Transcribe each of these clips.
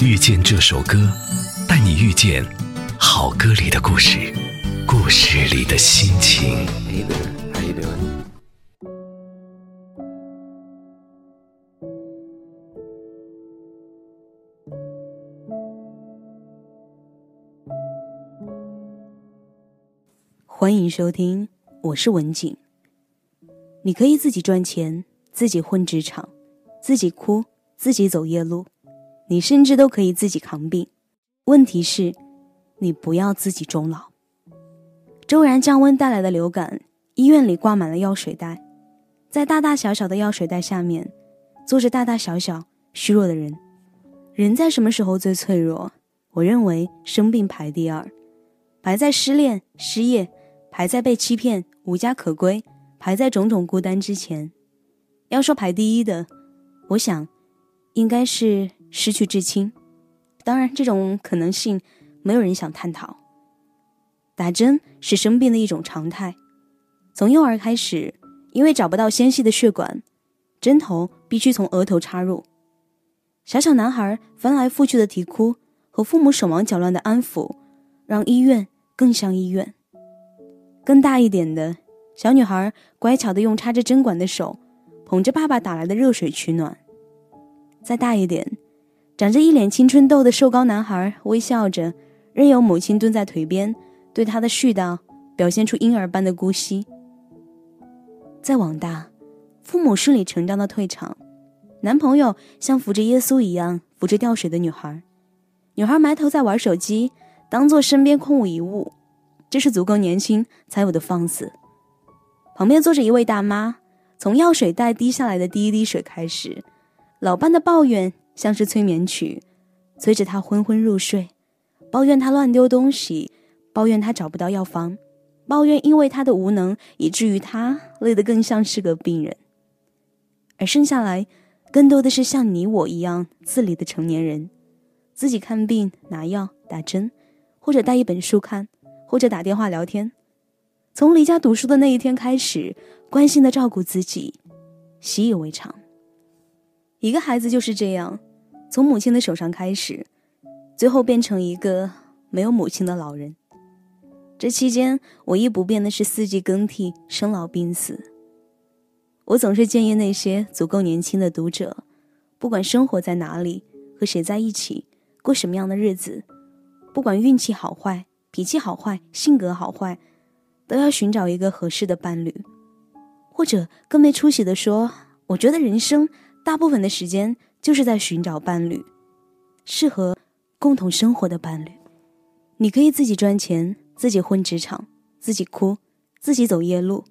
遇见这首歌，带你遇见好歌里的故事，故事里的心情。欢迎收听，我是文景。你可以自己赚钱，自己混职场，自己哭，自己走夜路，你甚至都可以自己扛病。问题是，你不要自己终老。骤然降温带来的流感，医院里挂满了药水袋，在大大小小的药水袋下面，坐着大大小小虚弱的人。人在什么时候最脆弱？我认为生病排第二，排在失恋、失业。排在被欺骗、无家可归，排在种种孤单之前。要说排第一的，我想，应该是失去至亲。当然，这种可能性没有人想探讨。打针是生病的一种常态，从幼儿开始，因为找不到纤细的血管，针头必须从额头插入。小小男孩翻来覆去的啼哭和父母手忙脚乱的安抚，让医院更像医院。更大一点的小女孩，乖巧的用插着针管的手捧着爸爸打来的热水取暖。再大一点，长着一脸青春痘的瘦高男孩，微笑着，任由母亲蹲在腿边，对他的絮叨表现出婴儿般的姑息。再往大，父母顺理成章的退场，男朋友像扶着耶稣一样扶着掉水的女孩，女孩埋头在玩手机，当做身边空无一物。这是足够年轻才有的放肆。旁边坐着一位大妈，从药水袋滴下来的第一滴水开始，老伴的抱怨像是催眠曲，催着他昏昏入睡，抱怨他乱丢东西，抱怨他找不到药方，抱怨因为他的无能，以至于他累得更像是个病人。而剩下来，更多的是像你我一样自理的成年人，自己看病、拿药、打针，或者带一本书看。或者打电话聊天，从离家读书的那一天开始，关心的照顾自己，习以为常。一个孩子就是这样，从母亲的手上开始，最后变成一个没有母亲的老人。这期间，唯一不变的是四季更替、生老病死。我总是建议那些足够年轻的读者，不管生活在哪里，和谁在一起，过什么样的日子，不管运气好坏。脾气好坏、性格好坏，都要寻找一个合适的伴侣，或者更没出息的说，我觉得人生大部分的时间就是在寻找伴侣，适合共同生活的伴侣。你可以自己赚钱，自己混职场，自己哭，自己走夜路，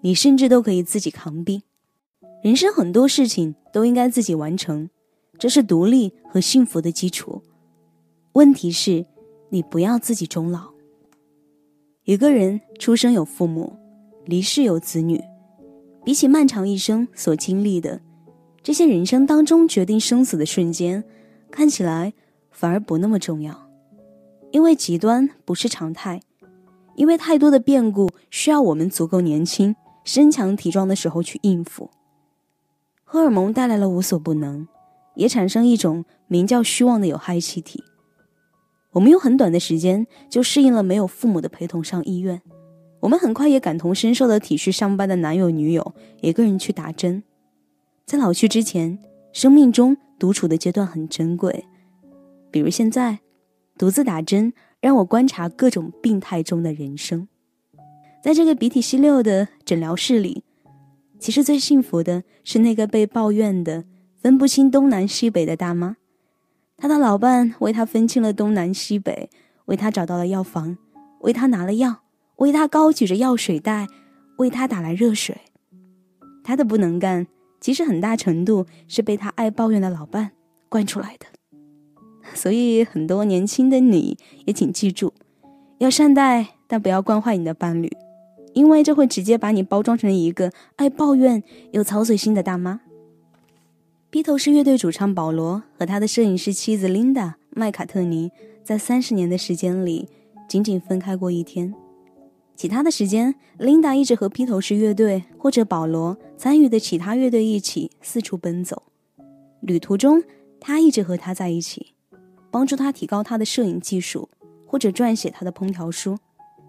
你甚至都可以自己扛病。人生很多事情都应该自己完成，这是独立和幸福的基础。问题是。你不要自己终老。一个人出生有父母，离世有子女，比起漫长一生所经历的这些人生当中决定生死的瞬间，看起来反而不那么重要。因为极端不是常态，因为太多的变故需要我们足够年轻、身强体壮的时候去应付。荷尔蒙带来了无所不能，也产生一种名叫虚妄的有害气体。我们用很短的时间就适应了没有父母的陪同上医院，我们很快也感同身受的体恤上班的男友女友一个人去打针。在老去之前，生命中独处的阶段很珍贵，比如现在，独自打针让我观察各种病态中的人生。在这个鼻涕稀溜的诊疗室里，其实最幸福的是那个被抱怨的分不清东南西北的大妈。他的老伴为他分清了东南西北，为他找到了药房，为他拿了药，为他高举着药水袋，为他打来热水。他的不能干，其实很大程度是被他爱抱怨的老伴惯出来的。所以，很多年轻的你也请记住，要善待，但不要惯坏你的伴侣，因为这会直接把你包装成一个爱抱怨又操碎心的大妈。披头士乐队主唱保罗和他的摄影师妻子琳达·麦卡特尼在三十年的时间里仅仅分开过一天，其他的时间，琳达一直和披头士乐队或者保罗参与的其他乐队一起四处奔走。旅途中，他一直和他在一起，帮助他提高他的摄影技术，或者撰写他的烹调书，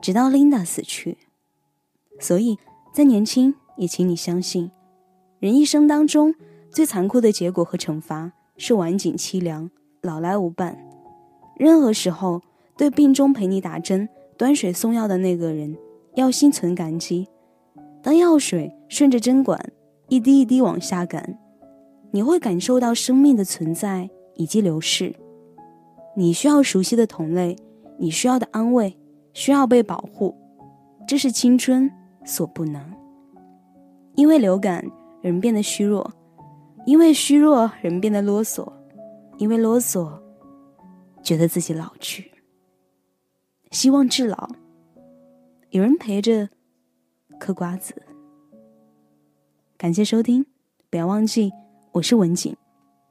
直到琳达死去。所以，在年轻，也请你相信，人一生当中最残酷的结果和惩罚是晚景凄凉，老来无伴。任何时候，对病中陪你打针、端水送药的那个人，要心存感激。当药水顺着针管一滴一滴往下赶，你会感受到生命的存在以及流逝。你需要熟悉的同类，你需要的安慰，需要被保护，这是青春所不能。因为流感，人变得虚弱；因为虚弱，人变得啰嗦；因为啰嗦，觉得自己老去。希望至老，有人陪着。嗑瓜子，感谢收听，不要忘记，我是文景，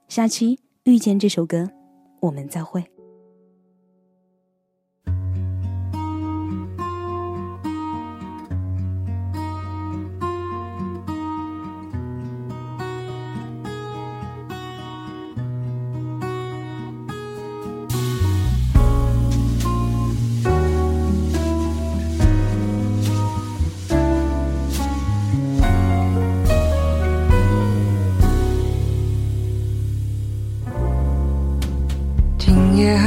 下期遇见这首歌，我们再会。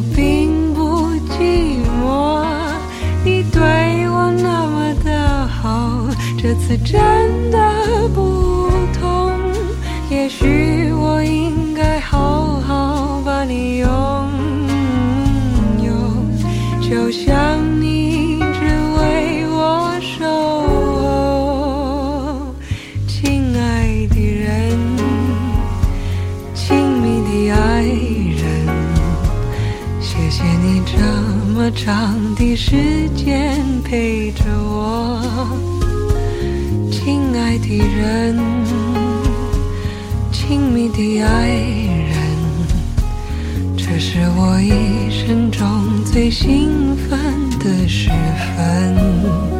我并不寂寞，你对我那么的好，这次真的爱人，这是我一生中最兴奋的时分。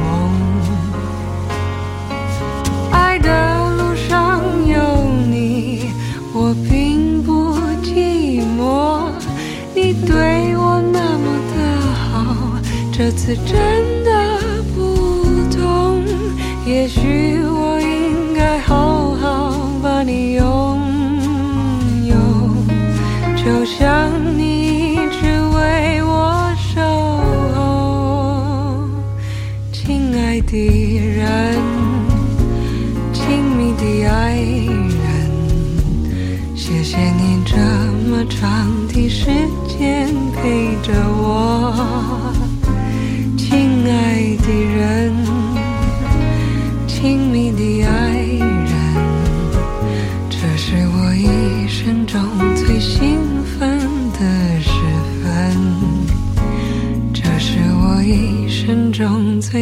次真的不同。也许我应该好好把你拥有，就像你一直为我守候，亲爱的人，亲密的爱人，谢谢你这么长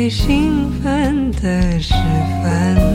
兴奋的时分。